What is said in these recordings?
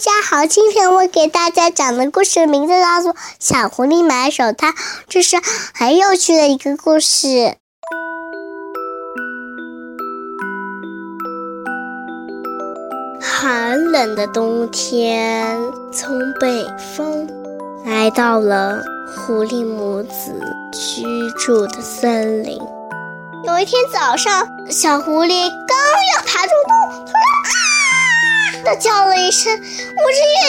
大家好，今天我给大家讲的故事名字叫做《小狐狸买手套》，这是很有趣的一个故事。寒冷的冬天从北方来到了狐狸母子居住的森林。有一天早上，小狐狸刚要爬出洞，突然啊的叫了一声，捂着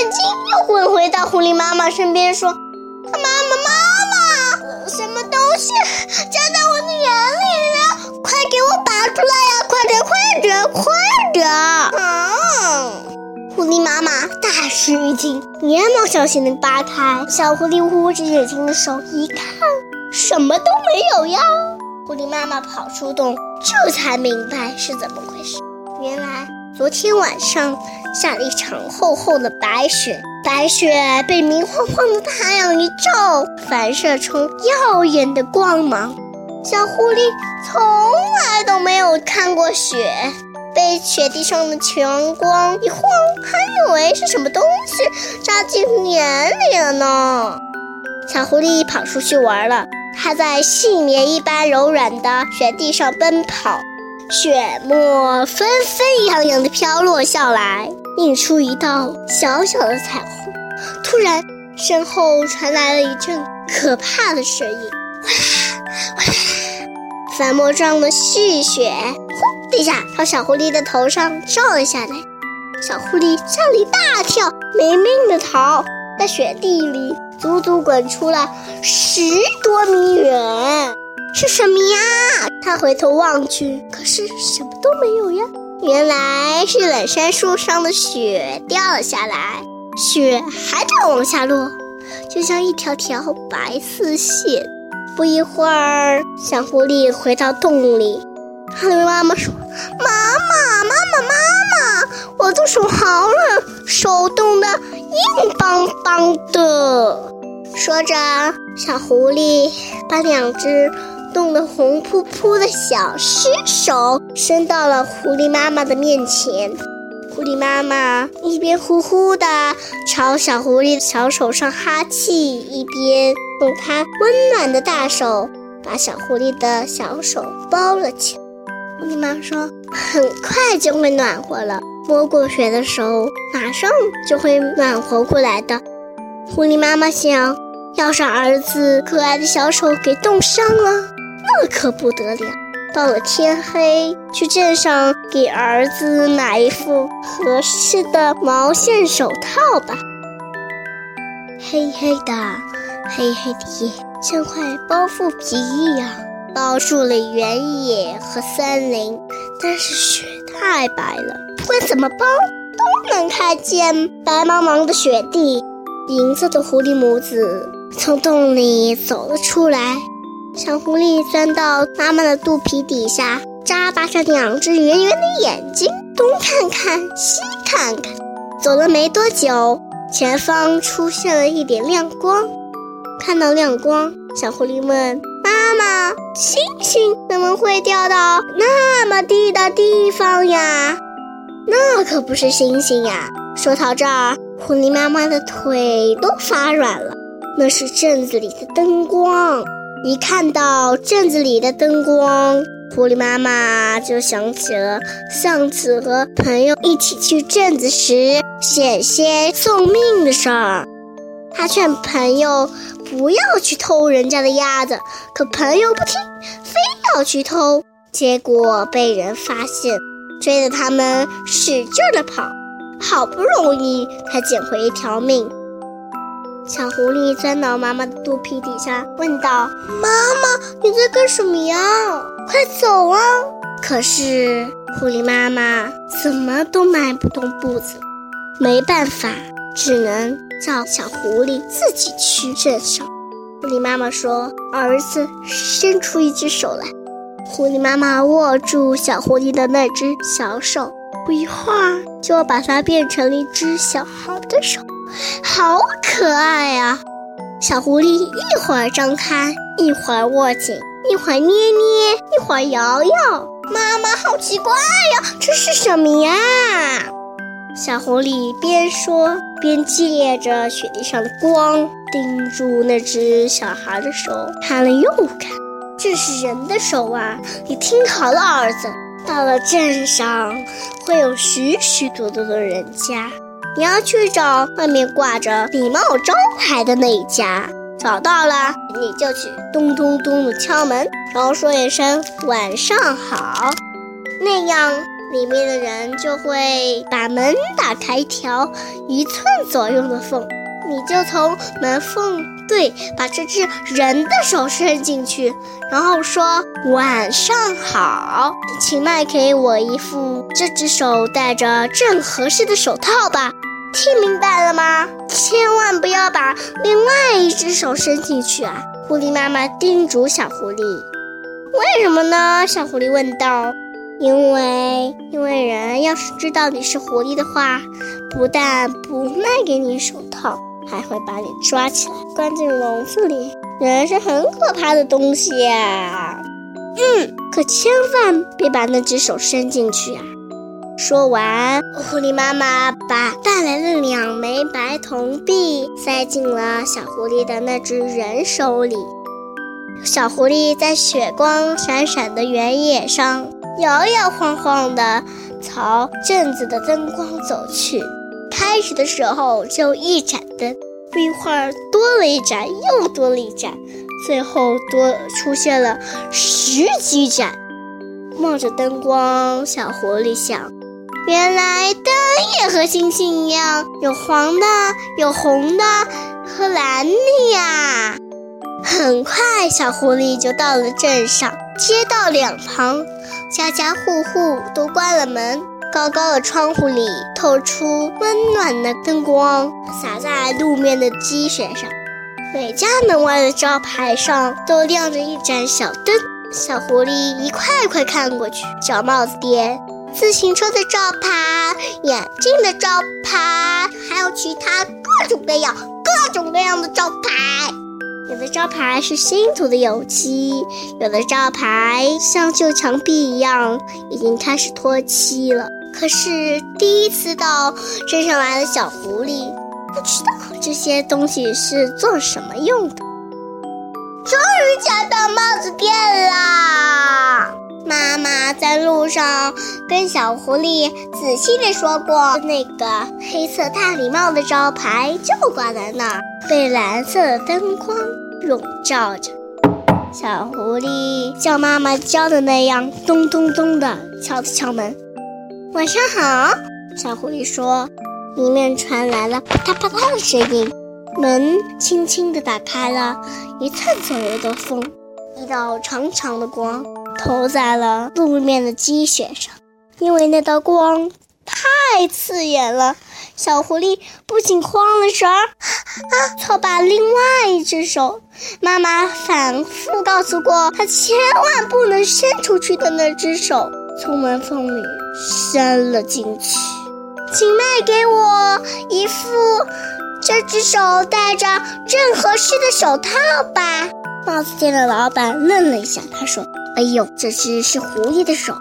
眼睛又滚回到狐狸妈妈身边，说：“妈妈，妈妈，什么东西粘在我的眼里了？快给我拔出来呀！快点，快点，快点！”啊！狐狸妈妈大吃一惊，连忙小心地扒开小狐狸捂着眼睛的手，一看，什么都没有呀。狐狸妈妈跑出洞，这才明白是怎么回事。原来昨天晚上下了一场厚厚的白雪，白雪被明晃晃的太阳一照，反射出耀眼的光芒。小狐狸从来都没有看过雪，被雪地上的强光一晃，还以为是什么东西扎进眼里了呢。小狐狸跑出去玩了。它在细绵一般柔软的雪地上奔跑，雪沫纷纷扬扬地飘落下来，映出一道小小的彩虹。突然，身后传来了一阵可怕的声音：“哇啦哗啦！”粉末状的细雪轰的一下朝小狐狸的头上照了下来，小狐狸吓了一大跳，没命的逃，在雪地里。足足滚出了十多米远，是什么呀？他回头望去，可是什么都没有呀。原来是冷杉树上的雪掉了下来，雪还在往下落，就像一条条白丝线。不一会儿，小狐狸回到洞里，他对妈妈说：“妈妈，妈妈，妈妈，我的手好冷，手冻得硬邦邦的。”说着，小狐狸把两只冻得红扑扑的小尸手伸到了狐狸妈妈的面前。狐狸妈妈一边呼呼地朝小狐狸的小手上哈气，一边用它温暖的大手把小狐狸的小手包了起来。狐狸妈妈说：“很快就会暖和了，摸过雪的手马上就会暖和过来的。”狐狸妈妈想，要是儿子可爱的小手给冻伤了，那可不得了。到了天黑，去镇上给儿子买一副合适的毛线手套吧。黑黑的，黑黑的，像块包覆皮一样，包住了原野和森林。但是雪太白了，不管怎么包，都能看见白茫茫的雪地。银色的狐狸母子从洞里走了出来，小狐狸钻到妈妈的肚皮底下，眨巴着两只圆圆的眼睛，东看看西看看。走了没多久，前方出现了一点亮光。看到亮光，小狐狸问妈妈：“星星怎么会掉到那么低的地方呀？”“那可不是星星呀！”说到这儿。狐狸妈妈的腿都发软了，那是镇子里的灯光。一看到镇子里的灯光，狐狸妈妈就想起了上次和朋友一起去镇子时险些送命的事儿。她劝朋友不要去偷人家的鸭子，可朋友不听，非要去偷，结果被人发现，追着他们使劲的跑。好不容易才捡回一条命，小狐狸钻到妈妈的肚皮底下，问道：“妈妈，你在干什么呀？快走啊！”可是狐狸妈妈怎么都迈不动步子，没办法，只能叫小狐狸自己去镇上。狐狸妈妈说：“儿子，伸出一只手来。”狐狸妈妈握住小狐狸的那只小手。不一会儿，就把它变成了一只小孩的手，好可爱呀！小狐狸一会儿张开，一会儿握紧，一会儿捏捏，一会儿摇摇。妈妈，好奇怪呀，这是什么呀？小狐狸边说边借着雪地上的光，盯住那只小孩的手，看了又看。这是人的手啊！你听好了，儿子，到了镇上会有许许多多的人家，你要去找外面挂着礼貌招牌的那一家。找到了，你就去咚咚咚的敲门，然后说一声晚上好，那样里面的人就会把门打开一条一寸左右的缝，你就从门缝对把这只人的手伸进去，然后说晚上好，请卖给我一副这只手戴着正合适的手套吧。听明白了吗？千万不要把另外一只手伸进去啊！狐狸妈妈叮嘱小狐狸。为什么呢？小狐狸问道。因为，因为人要是知道你是狐狸的话，不但不卖给你手套，还会把你抓起来关进笼子里。人是很可怕的东西呀。嗯，可千万别把那只手伸进去啊！说完，狐狸妈妈把带来的两枚白铜币塞进了小狐狸的那只人手里。小狐狸在雪光闪闪的原野上摇摇晃晃地朝镇子的灯光走去。开始的时候就一盏灯，不一会儿多了一盏，又多了一盏，最后多出现了十几盏。冒着灯光，小狐狸想。原来灯也和星星一样，有黄的，有红的，和蓝的呀。很快，小狐狸就到了镇上。街道两旁，家家户户都关了门，高高的窗户里透出温暖的灯光，洒在路面的积雪上。每家门外的招牌上都亮着一盏小灯。小狐狸一块块看过去，小帽子店。自行车的招牌，眼镜的招牌，还有其他各种各样、各种各样的招牌。有的招牌是新涂的油漆，有的招牌像旧墙壁一样，已经开始脱漆了。可是第一次到镇上来的小狐狸，不知道这些东西是做什么用的。终于找到帽子店啦！妈妈在路上跟小狐狸仔细地说过，那个黑色大礼帽的招牌就挂在那儿，被蓝色的灯光笼罩着。小狐狸像妈妈教的那样，咚咚咚的敲了敲门。晚上好，小狐狸说。里面传来了啪嗒啪嗒的声音，门轻轻地打开了，一寸左右的缝，一道长长的光。投在了路面的积雪上，因为那道光太刺眼了，小狐狸不仅慌了神儿，啊，错把另外一只手，妈妈反复告诉过他，千万不能伸出去的那只手，从门缝里伸了进去。请卖给我一副这只手戴着正合适的手套吧。帽子店的老板愣了一下，他说。哎呦，这只是狐狸的手。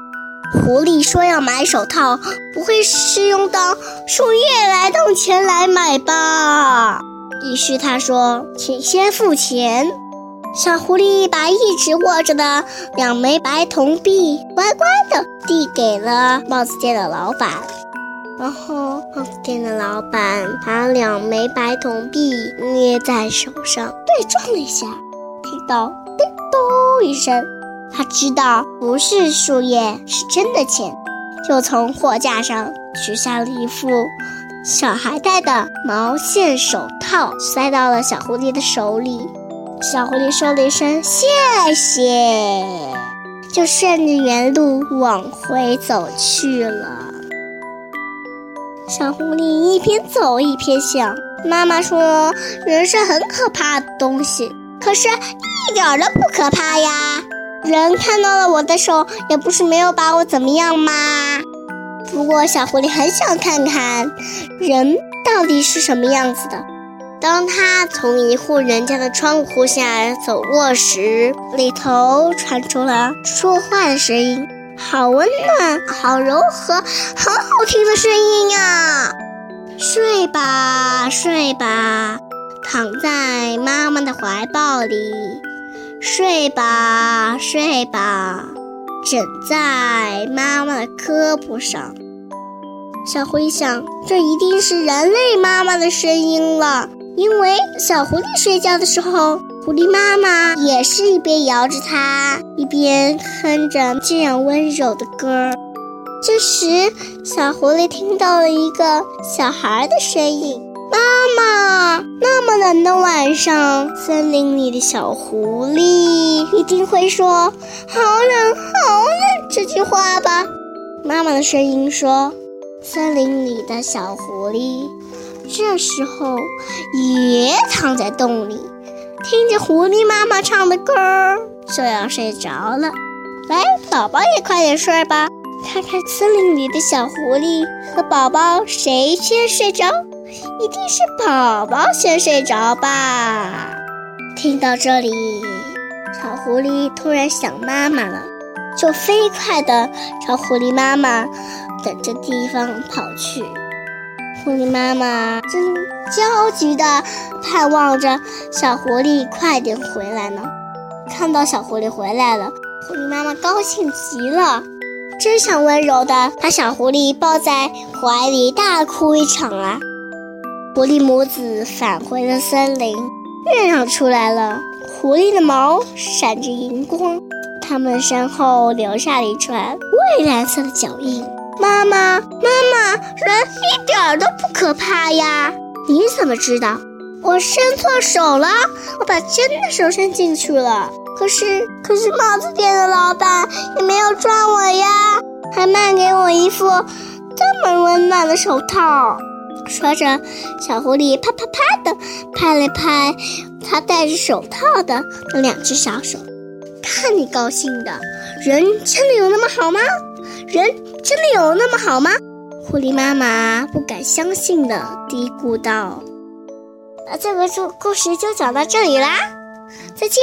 狐狸说要买手套，不会是用到树叶来当钱来买吧？于是他说：“请先付钱。”小狐狸把一直握着的两枚白铜币乖乖地递给了帽子店的老板。然后，帽子店的老板把两枚白铜币捏在手上对撞了一下，听到“叮咚”一声。他知道不是树叶，是真的钱，就从货架上取下了一副小孩戴的毛线手套，塞到了小狐狸的手里。小狐狸说了一声谢谢，就顺着原路往回走去了。小狐狸一边走一边想：妈妈说人是很可怕的东西，可是一点都不可怕呀。人看到了我的手，也不是没有把我怎么样嘛。不过小狐狸很想看看人到底是什么样子的。当他从一户人家的窗户下走过时，里头传出了说话的声音：“好温暖，好柔和，好好听的声音啊！睡吧，睡吧，躺在妈妈的怀抱里。睡吧，睡吧，枕在妈妈的胳膊上。小狐狸想，这一定是人类妈妈的声音了，因为小狐狸睡觉的时候，狐狸妈妈也是一边摇着它，一边哼着这样温柔的歌儿。这时，小狐狸听到了一个小孩的声音。妈妈，那么冷的晚上，森林里的小狐狸一定会说“好冷，好冷”这句话吧？妈妈的声音说。森林里的小狐狸这时候也躺在洞里，听着狐狸妈妈唱的歌儿，就要睡着了。来，宝宝也快点睡吧，看看森林里的小狐狸和宝宝谁先睡着。一定是宝宝先睡着吧。听到这里，小狐狸突然想妈妈了，就飞快地朝狐狸妈妈等着地方跑去。狐狸妈妈正焦急地盼望着小狐狸快点回来呢。看到小狐狸回来了，狐狸妈妈高兴极了，真想温柔地把小狐狸抱在怀里大哭一场啊！狐狸母子返回了森林，月亮出来了，狐狸的毛闪着银光，它们身后留下了一串蔚蓝色的脚印。妈妈，妈妈，人一点都不可怕呀！你怎么知道？我伸错手了，我把真的手伸进去了。可是，可是帽子店的老板也没有抓我呀，还卖给我一副这么温暖的手套。说着，小狐狸啪啪啪的拍了拍它戴着手套的那两只小手，看你高兴的，人真的有那么好吗？人真的有那么好吗？狐狸妈妈不敢相信的嘀咕道：“那这个故故事就讲到这里啦，再见。”